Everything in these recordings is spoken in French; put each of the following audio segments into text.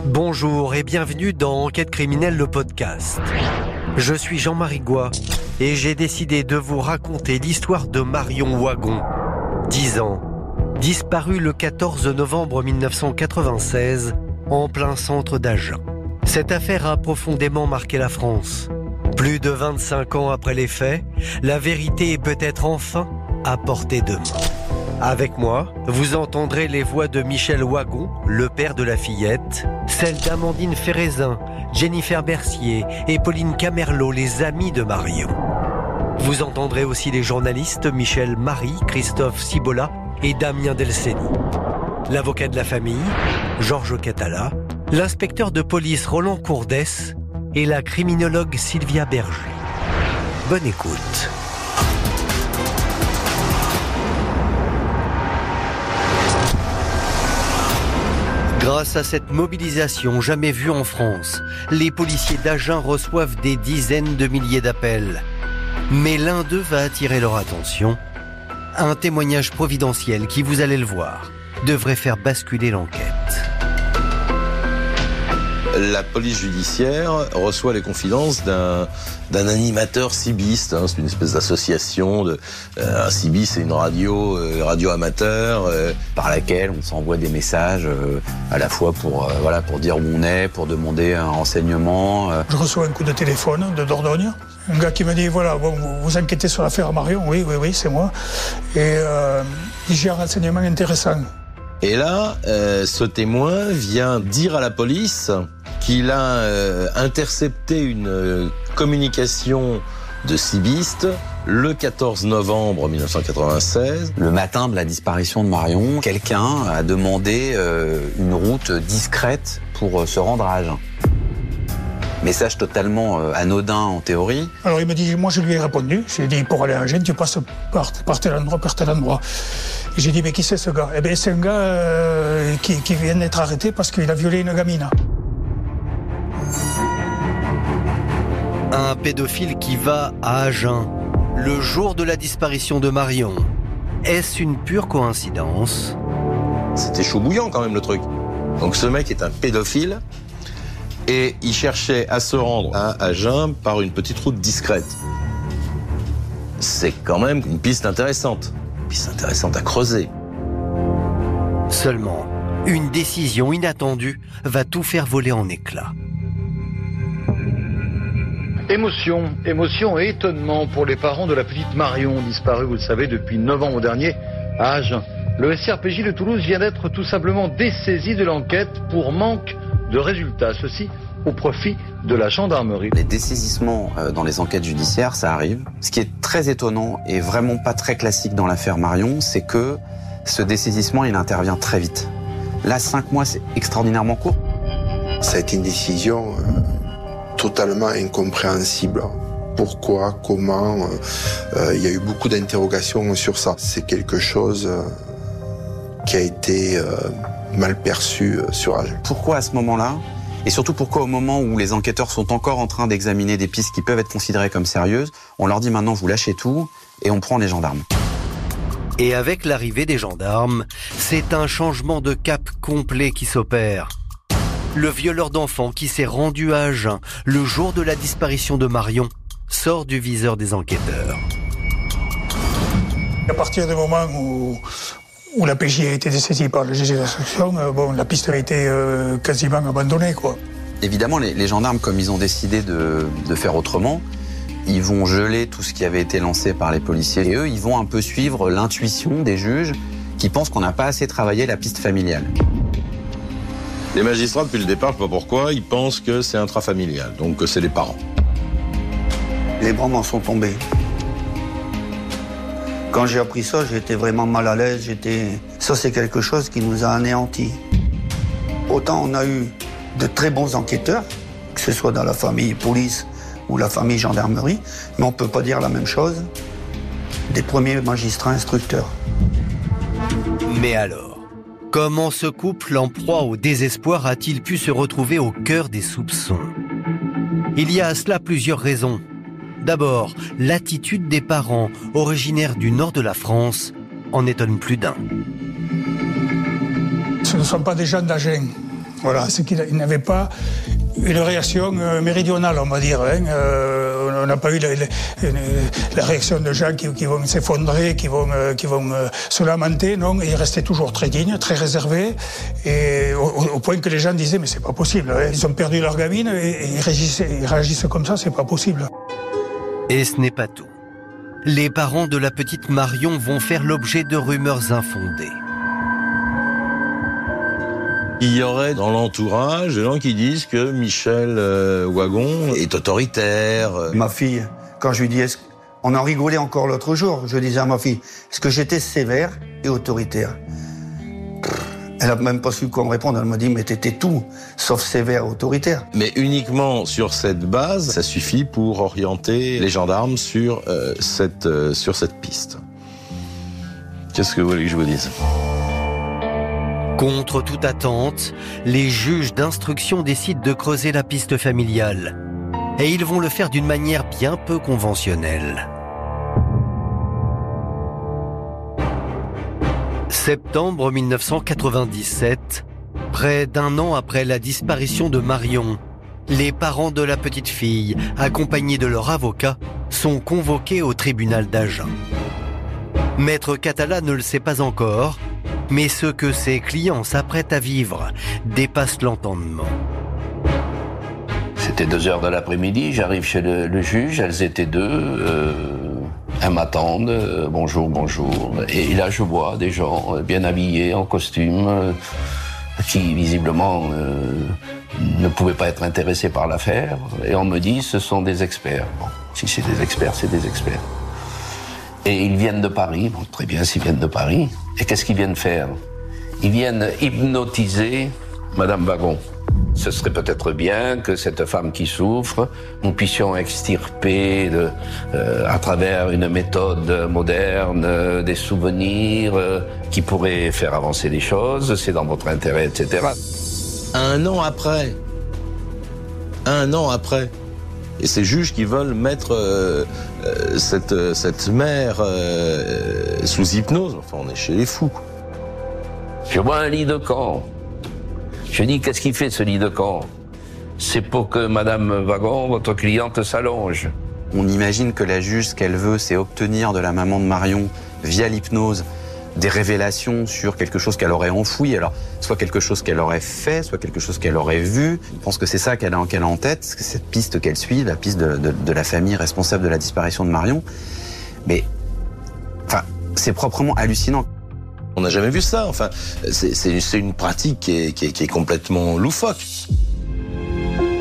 Bonjour et bienvenue dans Enquête criminelle le podcast. Je suis Jean-Marie Goua et j'ai décidé de vous raconter l'histoire de Marion Wagon, 10 ans, disparue le 14 novembre 1996 en plein centre d'Agen. Cette affaire a profondément marqué la France. Plus de 25 ans après les faits, la vérité est peut-être enfin à portée de main. Avec moi, vous entendrez les voix de Michel Wagon, le père de la fillette, celles d'Amandine Ferrézin, Jennifer Bercier et Pauline Camerlot, les amis de Marion. Vous entendrez aussi les journalistes Michel Marie, Christophe Cibola et Damien Delceni. L'avocat de la famille, Georges Catala, l'inspecteur de police Roland Courdès et la criminologue Sylvia Berger. Bonne écoute. Grâce à cette mobilisation jamais vue en France, les policiers d'Agen reçoivent des dizaines de milliers d'appels. Mais l'un d'eux va attirer leur attention. Un témoignage providentiel qui, vous allez le voir, devrait faire basculer l'enquête la police judiciaire reçoit les confidences d'un d'un animateur cibiste. Hein. c'est une espèce d'association. De, euh, un cibi, c'est une radio, euh, radio amateur, euh, par laquelle on s'envoie des messages à la fois pour voilà pour dire où on est, pour demander un renseignement. Je reçois un coup de téléphone de Dordogne. Un gars qui me dit voilà, bon, vous vous inquiétez sur l'affaire Marion Oui, oui, oui, c'est moi. Et j'ai un renseignement intéressant. Et là, ce témoin vient dire à la police qu'il a euh, intercepté une euh, communication de Cibiste le 14 novembre 1996. Le matin de la disparition de Marion, quelqu'un a demandé euh, une route discrète pour se rendre à Agen. Message totalement anodin en théorie. Alors il me dit, moi je lui ai répondu, j'ai dit pour aller à Agen, tu passes par, par tel endroit, par tel endroit. J'ai dit mais qui c'est ce gars? Eh bien c'est un gars qui, qui vient d'être arrêté parce qu'il a violé une gamine. Un pédophile qui va à Agen, le jour de la disparition de Marion. Est-ce une pure coïncidence? C'était chaud bouillant quand même le truc. Donc ce mec est un pédophile et il cherchait à se rendre à Agen par une petite route discrète. C'est quand même une piste intéressante. Une piste intéressante à creuser. Seulement, une décision inattendue va tout faire voler en éclats. Émotion, émotion et étonnement pour les parents de la petite Marion, disparue, vous le savez, depuis novembre dernier à Agen. Le SRPJ de Toulouse vient d'être tout simplement dessaisi de l'enquête pour manque de résultats. Ceci au profit de la gendarmerie. Les dessaisissements euh, dans les enquêtes judiciaires, ça arrive. Ce qui est très étonnant et vraiment pas très classique dans l'affaire Marion, c'est que ce dessaisissement, il intervient très vite. Là, cinq mois, c'est extraordinairement court. Ça a été une décision euh, totalement incompréhensible. Pourquoi, comment euh, euh, Il y a eu beaucoup d'interrogations sur ça. C'est quelque chose euh, qui a été mal perçu sur Agen. Pourquoi à ce moment-là et surtout pourquoi au moment où les enquêteurs sont encore en train d'examiner des pistes qui peuvent être considérées comme sérieuses, on leur dit maintenant vous lâchez tout et on prend les gendarmes. Et avec l'arrivée des gendarmes, c'est un changement de cap complet qui s'opère. Le violeur d'enfants qui s'est rendu à Agen le jour de la disparition de Marion sort du viseur des enquêteurs. À partir du moment où, où la PJ a été dessaisie par le juge d'instruction, euh, bon, la piste a été euh, quasiment abandonnée. Quoi. Évidemment, les, gendarmes, comme ils ont décidé de, de, faire autrement, ils vont geler tout ce qui avait été lancé par les policiers. Et eux, ils vont un peu suivre l'intuition des juges qui pensent qu'on n'a pas assez travaillé la piste familiale. Les magistrats, depuis le départ, je sais pas pourquoi, ils pensent que c'est intrafamilial, donc que c'est les parents. Les bras m'en sont tombés. Quand j'ai appris ça, j'étais vraiment mal à l'aise. J'étais. Ça, c'est quelque chose qui nous a anéantis. Autant on a eu de très bons enquêteurs, que ce soit dans la famille police ou la famille gendarmerie, mais on ne peut pas dire la même chose des premiers magistrats instructeurs. Mais alors Comment ce couple en proie au désespoir a-t-il pu se retrouver au cœur des soupçons? Il y a à cela plusieurs raisons. D'abord, l'attitude des parents, originaires du nord de la France, en étonne plus d'un. Ce ne sont pas des jeunes d'Agen. Voilà, c'est qu'il n'avait pas une réaction euh, méridionale, on va dire. Hein. Euh, on n'a pas eu la, réaction de gens qui, vont s'effondrer, qui vont, euh, qui vont se lamenter, non. il restait toujours très digne, très réservé, et au, point que les gens disaient mais c'est pas possible. Hein. Ils ont perdu leur gamine et, ils, réagissent, ils réagissent comme ça, c'est pas possible. Et ce n'est pas tout. Les parents de la petite Marion vont faire l'objet de rumeurs infondées. Il y aurait dans l'entourage des gens qui disent que Michel euh, Wagon est autoritaire. Ma fille, quand je lui dis, on en rigolait encore l'autre jour, je disais à ma fille, est-ce que j'étais sévère et autoritaire? Elle n'a même pas su quoi me répondre. Elle m'a dit, mais t'étais tout, sauf sévère, autoritaire. Mais uniquement sur cette base, ça suffit pour orienter les gendarmes sur, euh, cette, euh, sur cette piste. Qu'est-ce que vous voulez que je vous dise? Contre toute attente, les juges d'instruction décident de creuser la piste familiale. Et ils vont le faire d'une manière bien peu conventionnelle. Septembre 1997, près d'un an après la disparition de Marion, les parents de la petite fille, accompagnés de leur avocat, sont convoqués au tribunal d'Agen. Maître Catala ne le sait pas encore, mais ce que ses clients s'apprêtent à vivre dépasse l'entendement. C'était deux heures de l'après-midi, j'arrive chez le, juge, elles étaient deux. Euh, elles m'attendent, euh, bonjour, bonjour. Et là, je vois des gens euh, bien habillés, en costume, qui visiblement ne pouvaient pas être intéressés par l'affaire. Et on me dit, ce sont des experts. Si c'est des experts, c'est des experts. Et ils viennent de Paris. Bon, très bien s'ils viennent de Paris. Et qu'est-ce qu'ils viennent faire? Ils viennent hypnotiser Madame Wagon ce serait peut-être bien que cette femme qui souffre, nous puissions extirper euh, à travers une méthode moderne euh, des souvenirs euh, qui pourraient faire avancer les choses, c'est dans votre intérêt, etc. Un an après, un an après, et ces juges qui veulent mettre cette, cette mère sous hypnose, enfin on est chez les fous. Je vois un lit de camp je dis, qu'est-ce qu'il fait ce lit de camp? C'est pour que Madame Wagon, votre cliente, s'allonge. On imagine que la juge, ce qu'elle veut, c'est obtenir de la maman de Marion, via l'hypnose, des révélations sur quelque chose qu'elle aurait enfoui. Alors, soit quelque chose qu'elle aurait fait, soit quelque chose qu'elle aurait vu. Je pense que c'est ça qu'elle a, en tête, cette piste qu'elle suit, la piste de, de, la famille responsable de la disparition de Marion. Mais, enfin, c'est proprement hallucinant. On n'a jamais vu ça. Enfin, c'est une pratique qui est, complètement loufoque.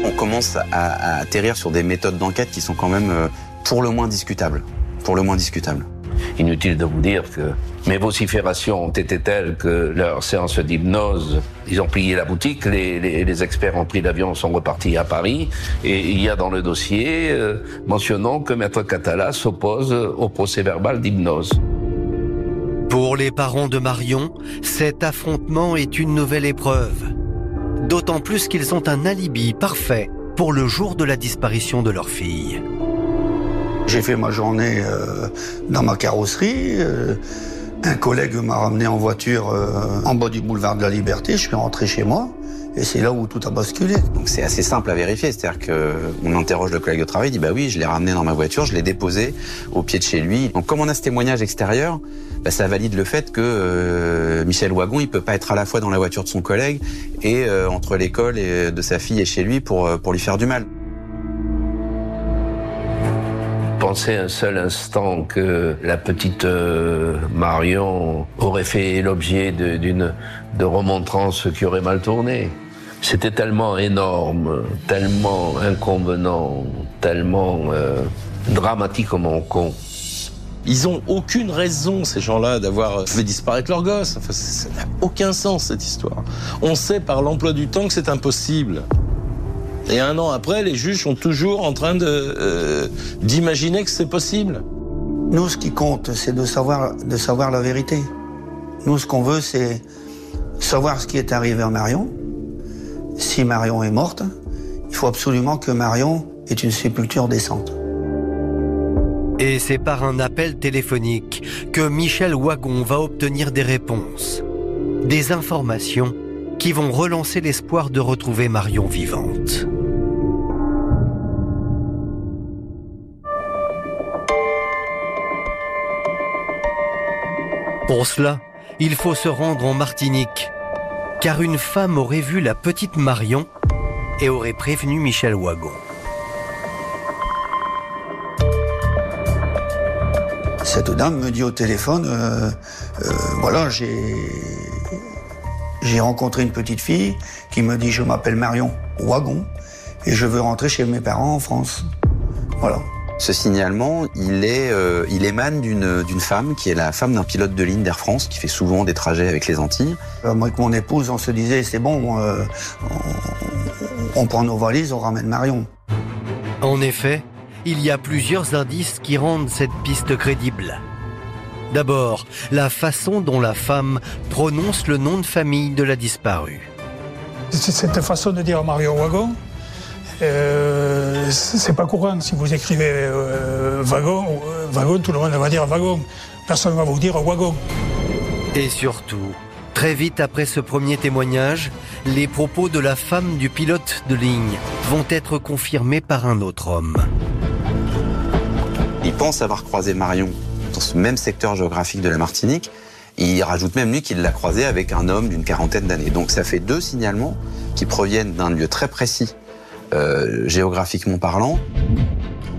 On commence à, atterrir sur des méthodes d'enquête qui sont quand même euh, pour le moins discutables. Pour le moins discutables. Inutile de vous dire que mes vociférations ont été telles que leur séance d'hypnose, ils ont plié la boutique, les, experts ont pris l'avion, sont repartis à Paris, et il y a dans le dossier euh, mentionnant que Maître Catala s'oppose au procès verbal d'hypnose. Pour les parents de Marion, cet affrontement est une nouvelle épreuve. D'autant plus qu'ils ont un alibi parfait pour le jour de la disparition de leur fille. J'ai fait ma journée euh, dans ma carrosserie. Euh, un collègue m'a ramené en voiture euh, en bas du boulevard de la Liberté. Je suis rentré chez moi. Et c'est là où tout a basculé. Donc c'est assez simple à vérifier, c'est-à-dire qu'on interroge le collègue de travail, il dit bah oui, je l'ai ramené dans ma voiture, je l'ai déposé au pied de chez lui. Donc comme on a ce témoignage extérieur, bah, ça valide le fait que euh, Michel Wagon, il peut pas être à la fois dans la voiture de son collègue et euh, entre l'école de sa fille et chez lui pour euh, pour lui faire du mal. Pensez un seul instant que la petite Marion aurait fait l'objet d'une de remontrance qui aurait mal tourné. C'était tellement énorme, tellement inconvenant, tellement euh, dramatiquement con. Ils ont aucune raison, ces gens-là, d'avoir fait disparaître leur gosse. Enfin, ça n'a aucun sens, cette histoire. On sait par l'emploi du temps que c'est impossible. Et un an après, les juges sont toujours en train de euh, d'imaginer que c'est possible. Nous, ce qui compte, c'est de savoir, de savoir la vérité. Nous, ce qu'on veut, c'est savoir ce qui est arrivé à Marion. Si Marion est morte, il faut absolument que Marion ait une sépulture décente. Et c'est par un appel téléphonique que Michel Wagon va obtenir des réponses, des informations qui vont relancer l'espoir de retrouver Marion vivante. Pour cela, il faut se rendre en Martinique, car une femme aurait vu la petite Marion et aurait prévenu Michel Wagon. Cette dame me dit au téléphone, euh, euh, voilà, j'ai j'ai rencontré une petite fille qui me dit, je m'appelle Marion Wagon et je veux rentrer chez mes parents en France. Voilà. Ce signalement, il, est, euh, il émane d'une d'une femme qui est la femme d'un pilote de ligne d'Air France qui fait souvent des trajets avec les Antilles. Euh, moi et mon épouse, on se disait, c'est bon, euh, on, on prend nos valises, on ramène Marion. En effet, il y a plusieurs indices qui rendent cette piste crédible. D'abord, la façon dont la femme prononce le nom de famille de la disparue. C'est- Cette façon de dire Marion Wagon, euh, c'est pas courant. Si vous écrivez euh, wagon, euh, wagon, tout le monde va dire wagon. Personne ne va vous dire wagon. Et surtout, très vite après ce premier témoignage, les propos de la femme du pilote de ligne vont être confirmés par un autre homme. Il pense avoir croisé Marion dans ce même secteur géographique de la Martinique. Il rajoute même lui qu'il l'a croisé avec un homme d'une quarantaine d'années. Donc ça fait deux signalements qui proviennent d'un lieu très précis, euh, géographiquement parlant.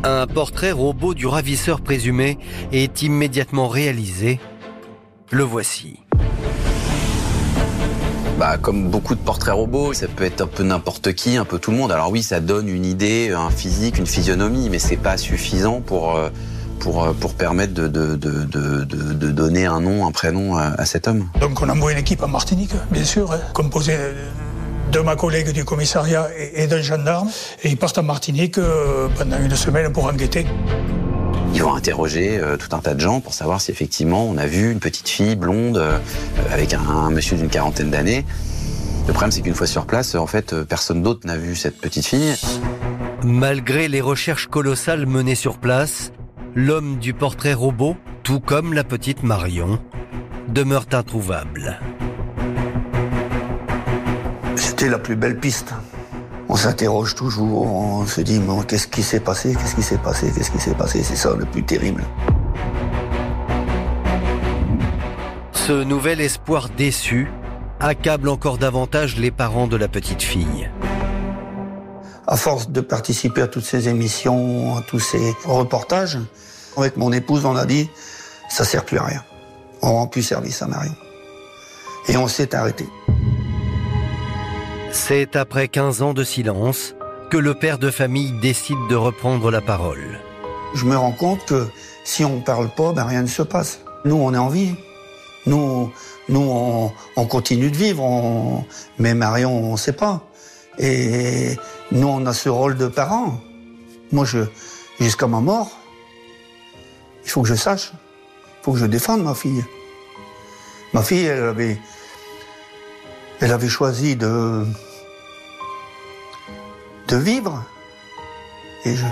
Un portrait robot du ravisseur présumé est immédiatement réalisé. Le voici. Bah, comme beaucoup de portraits robots, ça peut être un peu n'importe qui, un peu tout le monde. Alors oui, ça donne une idée, un physique, une physionomie, mais c'est pas suffisant pour euh, pour euh, pour permettre de de, de, de, de- de donner un nom, un prénom à, à cet homme. Donc on envoie une équipe en Martinique, bien sûr, hein, composée de ma collègue du commissariat et, et d'un gendarme. Et ils partent en Martinique euh, pendant une semaine pour enquêter. Ils vont interroger euh, tout un tas de gens pour savoir si effectivement on a vu une petite fille blonde euh, avec un, un monsieur d'une quarantaine d'années. Le problème, c'est qu'une fois sur place, en fait, personne d'autre n'a vu cette petite fille. Malgré les recherches colossales menées sur place, l'homme du portrait robot, tout comme la petite Marion, demeure introuvable. C'était la plus belle piste. On s'interroge toujours, on se dit, mais qu'est-ce qui s'est passé, qu'est-ce qui s'est passé, qu'est-ce qui s'est passé, c'est ça le plus terrible. Ce nouvel espoir déçu accable encore davantage les parents de la petite fille. À force de participer à toutes ces émissions, à tous ces reportages, avec mon épouse, on a dit, ça sert plus à rien. On rend plus service à Marion. Et on s'est arrêté. C'est après 15 ans de silence que le père de famille décide de reprendre la parole. Je me rends compte que si on parle pas, ben rien ne se passe. Nous, on est en vie. Nous, nous, on, on continue de vivre. on- Mais Marion, on sait pas. Et nous, on a ce rôle de parent. Moi, je, jusqu'à ma mort, il faut que je sache. Il faut que je défende ma fille. Ma fille, elle avait, elle avait choisi de, de vivre. Et je,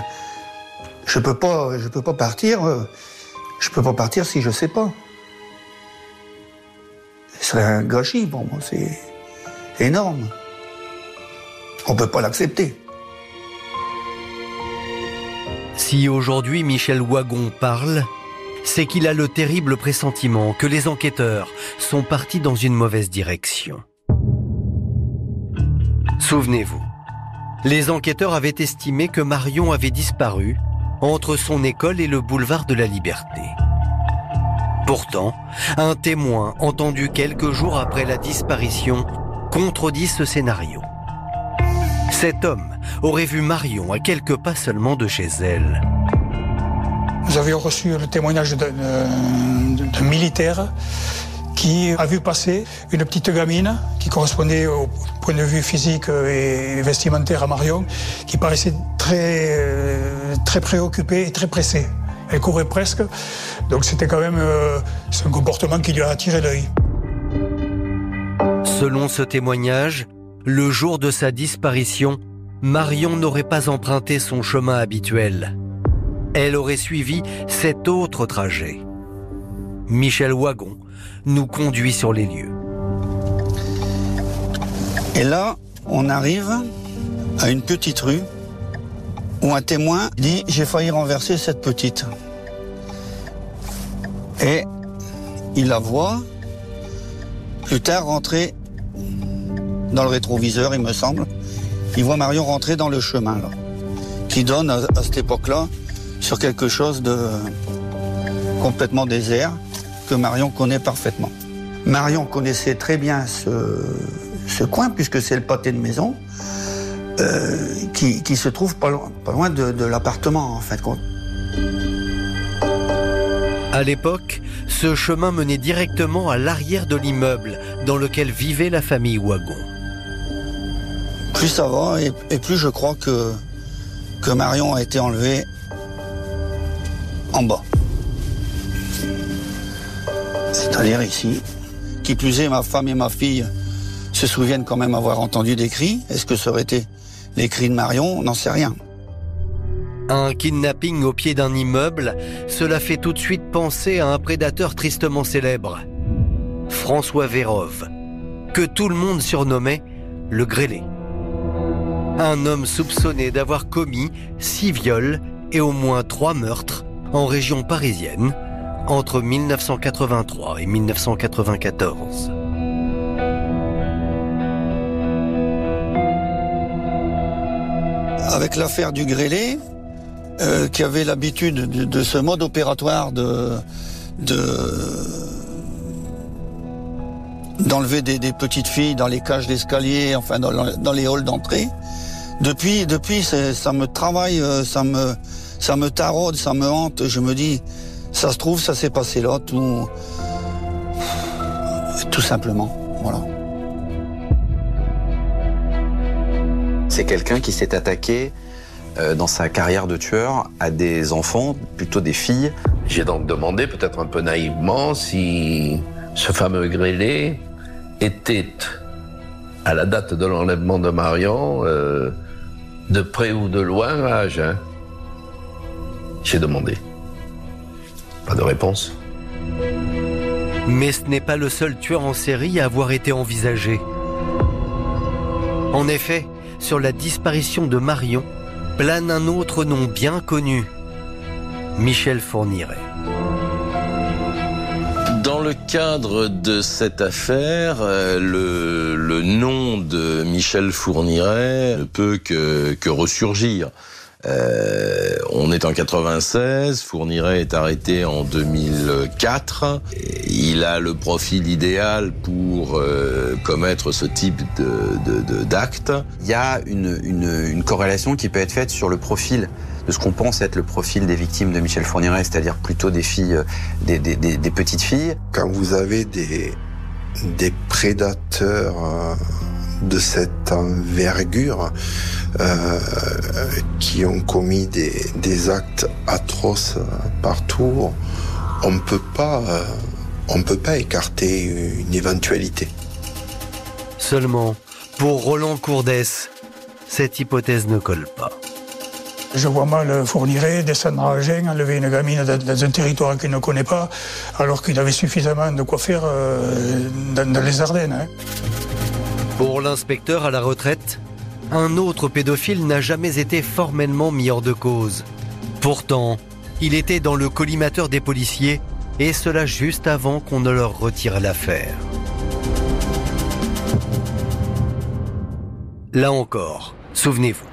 je peux pas, je peux pas partir. Je peux pas partir si je sais pas. Ce serait un gâchis pour moi. C'est énorme. On peut pas l'accepter. Si aujourd'hui Michel Wagon parle, c'est qu'il a le terrible pressentiment que les enquêteurs sont partis dans une mauvaise direction. Souvenez-vous, les enquêteurs avaient estimé que Marion avait disparu entre son école et le boulevard de la Liberté. Pourtant, un témoin entendu quelques jours après la disparition contredit ce scénario. Cet homme aurait vu Marion à quelques pas seulement de chez elle. Nous avions reçu le témoignage d'un euh, d'un militaire qui a vu passer une petite gamine qui correspondait au point de vue physique et vestimentaire à Marion, qui paraissait très, euh, très préoccupée et très pressée. Elle courait presque, donc c'était quand même euh, un comportement qui lui a attiré l'œil. Selon ce témoignage, le jour de sa disparition, Marion n'aurait pas emprunté son chemin habituel. Elle aurait suivi cet autre trajet. Michel Wagon nous conduit sur les lieux. Et là, on arrive à une petite rue où un témoin dit j'ai failli renverser cette petite. Et il la voit plus tard rentrer dans le rétroviseur, il me semble. Il voit Marion rentrer dans le chemin, là, qui donne à, cette époque-là sur quelque chose de complètement désert que Marion connaît parfaitement. Marion connaissait très bien ce, coin, puisque c'est le pâté de maison, euh, qui, se trouve pas loin, pas loin de, de l'appartement, en fin de compte. À l'époque, ce chemin menait directement à l'arrière de l'immeuble dans lequel vivait la famille Wagon. Plus ça va, et, plus je crois que, que Marion a été enlevée en bas. C'est-à-dire ici. Qui plus est, ma femme et ma fille se souviennent quand même avoir entendu des cris. Est-ce que ça aurait été les cris de Marion? On n'en sait rien. Un kidnapping au pied d'un immeuble, cela fait tout de suite penser à un prédateur tristement célèbre. François Vérove, que tout le monde surnommait le grêlé. Un homme soupçonné d'avoir commis six viols et au moins trois meurtres en région parisienne entre 1983 et 1994. Avec l'affaire du grêlé, euh, qui avait l'habitude de, de, ce mode opératoire de d'enlever des, des, petites filles dans les cages d'escalier, enfin dans, dans, les halls d'entrée. Depuis, depuis, ça me travaille, euh, ça me, ça me taraude, ça me hante. Je me dis, ça se trouve, ça s'est passé là, tout, tout simplement. Voilà. C'est quelqu'un qui s'est attaqué euh, dans sa carrière de tueur à des enfants, plutôt des filles. J'ai donc demandé, peut-être un peu naïvement, si ce fameux grêlé était, à la date de l'enlèvement de Marion, euh, de près ou de loin à Agen. J'ai demandé. Pas de réponse. Mais ce n'est pas le seul tueur en série à avoir été envisagé. En effet, sur la disparition de Marion, plane un autre nom bien connu, Michel Fourniret. Dans le cadre de cette affaire, euh, le, le nom de Michel Fourniret ne peut que, que ressurgir. Euh, on est en 96, Fourniret est arrêté en 2004. Il a le profil idéal pour euh, commettre ce type d'acte. De, de, Il y a une, une, une, corrélation qui peut être faite sur le profil de ce qu'on pense être le profil des victimes de Michel Fourniret, c'est-à-dire plutôt des filles, des, des, des, des, petites filles. Quand vous avez des, des prédateurs euh, de cette envergure euh, qui ont commis des, des, actes atroces partout, on peut pas, euh, on peut pas écarter une éventualité. Seulement, pour Roland Courdès, cette hypothèse ne colle pas. Je vois mal Fourniret descendre à Agen, enlever une gamine dans un territoire qu'il ne connaît pas, alors qu'il avait suffisamment de quoi faire euh, dans, les Ardennes. Hein. Pour l'inspecteur à la retraite, un autre pédophile n'a jamais été formellement mis hors de cause. Pourtant, il était dans le collimateur des policiers, et cela juste avant qu'on ne leur retire l'affaire. Là encore, souvenez-vous.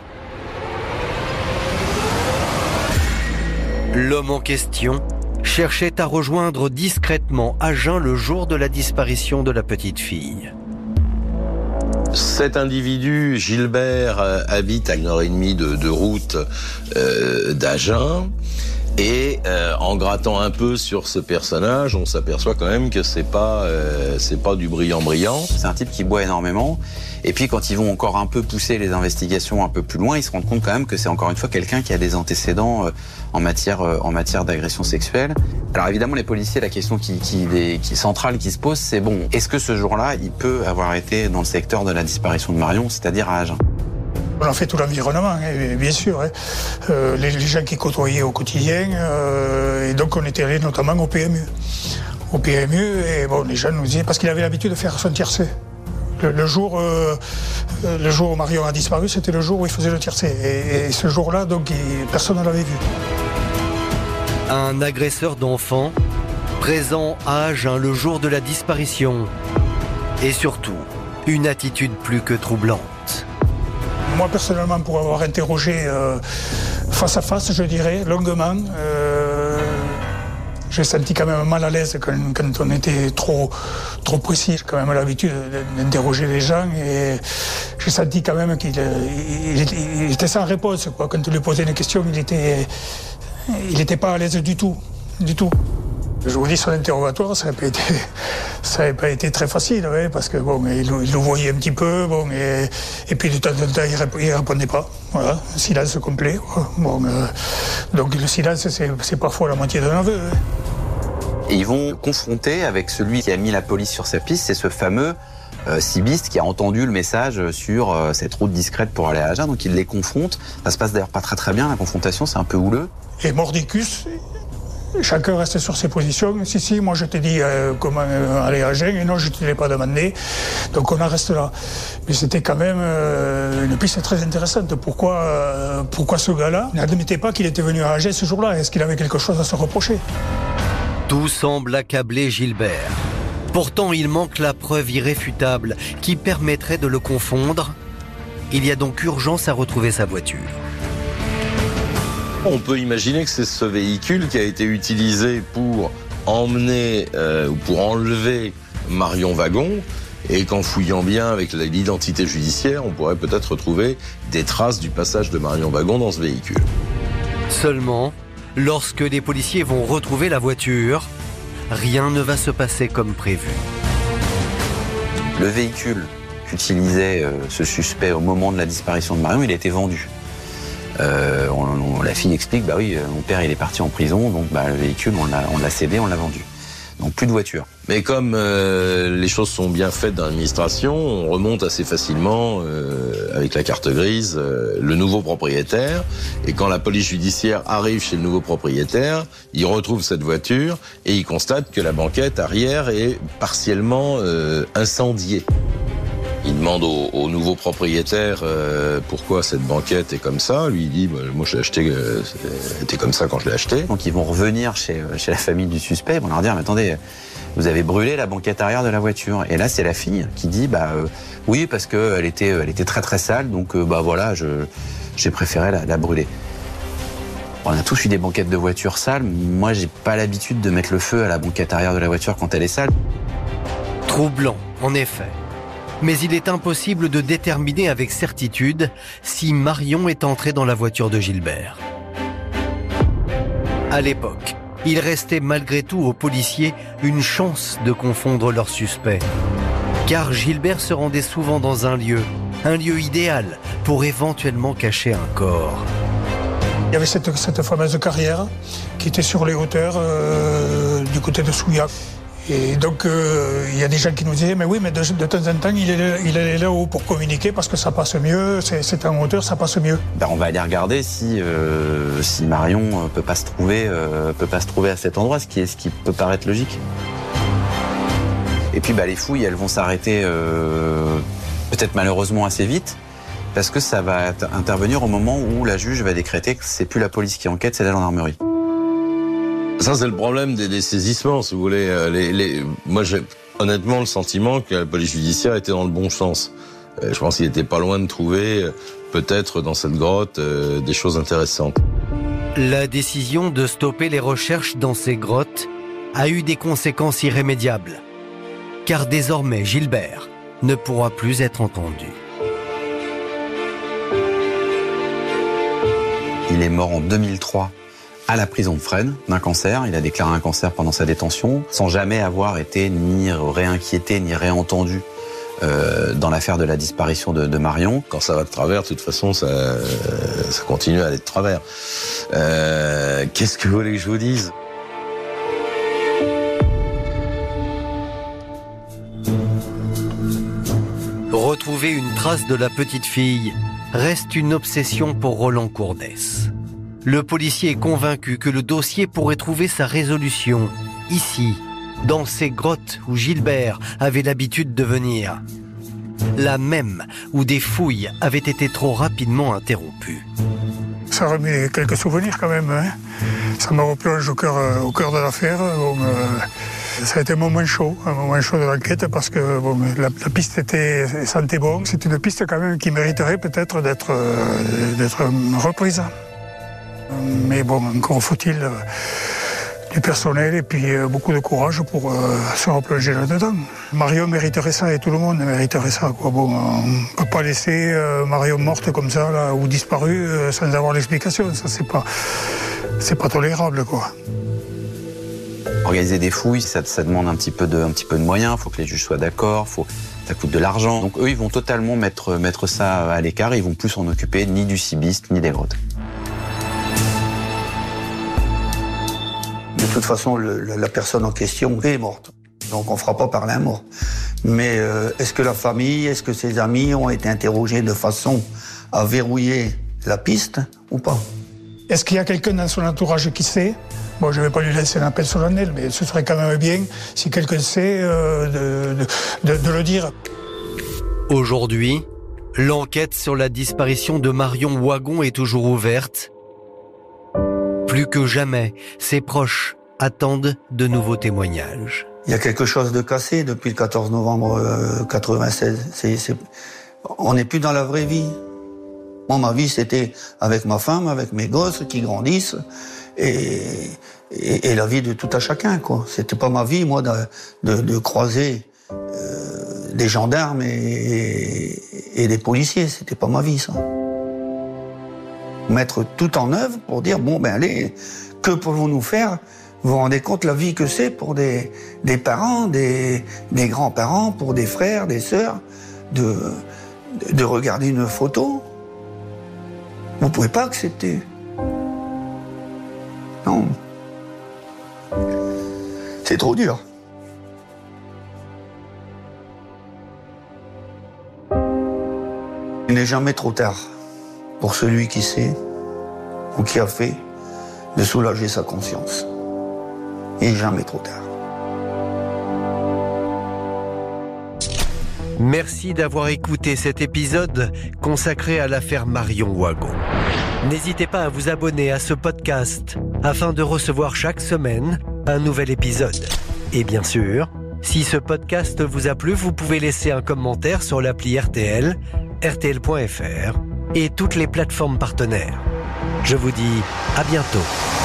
L'homme en question cherchait à rejoindre discrètement Agen le jour de la disparition de la petite fille. Cet individu, Gilbert, habite à une heure et demie de, de route euh, d'Agen. Et euh, en grattant un peu sur ce personnage, on s'aperçoit quand même que c'est pas euh, c'est pas du brillant brillant. C'est un type qui boit énormément. Et puis quand ils vont encore un peu pousser les investigations un peu plus loin, ils se rendent compte quand même que c'est encore une fois quelqu'un qui a des antécédents euh, en matière en matière d'agression sexuelle. Alors évidemment les policiers, la question qui, qui, qui centrale qui se pose, c'est bon, est-ce que ce jour-là, il peut avoir été dans le secteur de la disparition de Marion, c'est-à-dire à Agen? On a fait tout l'environnement, hein, bien sûr. Hein. Euh, les, gens qui côtoyaient au quotidien. Euh, et donc, on était allé notamment au PMU. Au PMU, et bon, les gens nous disaient, parce qu'il avait l'habitude de faire son tiercé. Le, le, jour, euh, le jour où Marion a disparu, c'était le jour où il faisait le tiercé. Et, ce jour-là, donc, personne ne l'avait vu. Un agresseur d'enfants, présent à Agen le jour de la disparition. Et surtout, une attitude plus que troublante. Moi, personnellement, pour avoir interrogé euh, face à face, je dirais, longuement, euh, j'ai senti quand même mal à l'aise quand, on était trop, trop précis. J'ai quand même l'habitude d'interroger les gens et j'ai senti quand même qu'il il était, sans réponse. Quand on lui posait une question, il était, il était pas à l'aise du tout, du tout. Je vous dis, son interrogatoire, ça n'a pas été, ça n'a pas été très facile, ouais, parce que bon, il, il le voyait un petit peu, bon, et, et puis de temps en temps, il, il répondait pas. Voilà, silence complet. Bon, euh, donc le silence, c'est parfois la moitié d'un aveu. Et ils vont confronter avec celui qui a mis la police sur sa piste, c'est ce fameux euh, cibiste qui a entendu le message sur euh, cette route discrète pour aller à Agen. Donc il les confronte. Ça se passe d'ailleurs pas très très bien, la confrontation, c'est un peu houleux. Et mordicus, chacun reste sur ses positions. Si, si, moi je t'ai dit euh, comment euh, aller à Agen, et non, je ne te l'ai pas demandé. Donc on en reste là. Mais c'était quand même euh, une piste très intéressante. Pourquoi, pourquoi ce gars-là n'admettait pas qu'il était venu à Agen ce jour-là? Est-ce qu'il avait quelque chose à se reprocher? Tout semble accabler Gilbert. Pourtant, il manque la preuve irréfutable qui permettrait de le confondre. Il y a donc urgence à retrouver sa voiture. On peut imaginer que c'est ce véhicule qui a été utilisé pour emmener euh, ou pour enlever Marion Wagon et qu'en fouillant bien avec l'identité judiciaire, on pourrait peut-être retrouver des traces du passage de Marion Wagon dans ce véhicule. Seulement, lorsque les policiers vont retrouver la voiture, rien ne va se passer comme prévu. Le véhicule qu'utilisait euh, ce suspect au moment de la disparition de Marion, il a été vendu. Euh, la fille explique, bah oui, euh, mon père il est parti en prison, donc bah, le véhicule on l'a cédé, on l'a vendu. Donc plus de voiture. Mais comme euh, les choses sont bien faites dans l'administration, on remonte assez facilement avec la carte grise le nouveau propriétaire. Et quand la police judiciaire arrive chez le nouveau propriétaire, il retrouve cette voiture et il constate que la banquette arrière est partiellement incendiée. Il demande au, au nouveau propriétaire euh, pourquoi cette banquette est comme ça. Lui il dit bah, moi je l'ai acheté, euh, c'était comme ça quand je l'ai acheté. Donc ils vont revenir chez, chez la famille du suspect, ils vont leur dire, mais attendez, vous avez brûlé la banquette arrière de la voiture. Et là c'est la fille qui dit, bah euh, oui parce que elle était, elle était très très sale, donc euh, bah voilà, je j'ai préféré la, la brûler. On a tous eu des banquettes de voiture sales. Moi j'ai pas l'habitude de mettre le feu à la banquette arrière de la voiture quand elle est sale. Troublant, en effet. Mais il est impossible de déterminer avec certitude si Marion est entrée dans la voiture de Gilbert. À l'époque, il restait malgré tout aux policiers une chance de confondre leurs suspects. Car Gilbert se rendait souvent dans un lieu, un lieu idéal pour éventuellement cacher un corps. Il y avait cette, fameuse carrière qui était sur les hauteurs euh, du côté de Souillac. Et donc, euh, il y a des gens qui nous disaient, mais oui, mais de, temps en temps, il est, là-haut pour communiquer parce que ça passe mieux, c'est en hauteur, ça passe mieux. Ben, on va aller regarder si euh, Marion euh, peut pas se trouver peut pas se trouver à cet endroit, ce qui peut paraître logique. Et puis bah, les fouilles, elles vont s'arrêter peut-être malheureusement assez vite parce que ça va int- intervenir au moment où la juge va décréter que c'est plus la police qui enquête, c'est la gendarmerie. Ça, c'est le problème des, des saisissements, si vous voulez. Euh, Les, les- moi, j'ai honnêtement le sentiment que la police judiciaire était dans le bon sens. Euh, Je pense qu'il était pas loin de trouver, euh, peut-être dans cette grotte, des choses intéressantes. La décision de stopper les recherches dans ces grottes a eu des conséquences irrémédiables. Car désormais, Gilbert ne pourra plus être entendu. Il est mort en 2003 à la prison de Fresnes d'un cancer. Il a déclaré un cancer pendant sa détention, sans jamais avoir été ni réinquiété ni réentendu euh, dans l'affaire de la disparition de, de Marion. Quand ça va de travers, de toute façon, ça, euh, ça continue à aller de travers. Euh, Qu'est-ce que vous voulez que je vous dise? Retrouver une trace de la petite fille reste une obsession pour Roland Courdès. Le policier est convaincu que le dossier pourrait trouver sa résolution ici, dans ces grottes où Gilbert avait l'habitude de venir. la même où des fouilles avaient été trop rapidement interrompues. Ça remet quelques souvenirs quand même. Hein. Ça me replonge au cœur, euh, au cœur de l'affaire. Bon, euh, ça a été un moment chaud, un moment chaud de l'enquête parce que la, piste était sentait bon. C'est une piste quand même qui mériterait peut-être euh, d'être reprise. Mais bon, encore faut-il euh, du personnel et puis euh, beaucoup de courage pour euh, se replonger là-dedans. Mario mériterait ça et tout le monde mériterait ça. Bon, on ne peut pas laisser Mario morte comme ça là, ou disparue sans avoir l'explication. Ça, c'est pas, c'est pas tolérable. Quoi. Organiser des fouilles, ça, ça, demande un petit peu de, un petit peu de moyens. Il faut que les juges soient d'accord. Faut, ça coûte de l'argent. Donc eux, ils vont totalement mettre, mettre ça à l'écart. Ils vont plus s'en occuper ni du cibiste ni des grottes. De toute façon, le, la personne en question est morte. Donc on ne fera pas parler un mort. Mais euh, est-ce que la famille, est-ce que ses amis ont été interrogés de façon à verrouiller la piste ou pas? Est-ce qu'il y a quelqu'un dans son entourage qui sait? Bon, je ne vais pas lui laisser un appel solennel, mais ce serait quand même bien, si quelqu'un sait, euh, de, de, de, le dire. Aujourd'hui, l'enquête sur la disparition de Marion Wagon est toujours ouverte. Plus que jamais, ses proches attendent de nouveaux témoignages. Il y a quelque chose de cassé depuis le 14 novembre 96. C'est, c'est... On n'est plus dans la vraie vie. Moi, ma vie, c'était avec ma femme, avec mes gosses qui grandissent, et, la vie de tout à chacun. Quoi. C'était pas ma vie, moi, de croiser euh, des gendarmes et, et des policiers. C'était pas ma vie, ça. Mettre tout en œuvre pour dire bon, ben allez, que pouvons-nous faire vous vous rendez compte la vie que c'est pour des, parents, des, grands-parents, pour des frères, des sœurs, de, de regarder une photo? Vous pouvez pas accepter. Non. C'est trop dur. Il n'est jamais trop tard pour celui qui sait ou qui a fait de soulager sa conscience. N'est jamais trop tard. Merci d'avoir écouté cet épisode consacré à l'affaire Marion Wagon. N'hésitez pas à vous abonner à ce podcast afin de recevoir chaque semaine un nouvel épisode. Et bien sûr, si ce podcast vous a plu, vous pouvez laisser un commentaire sur l'appli RTL, rtl.fr et toutes les plateformes partenaires. Je vous dis à bientôt.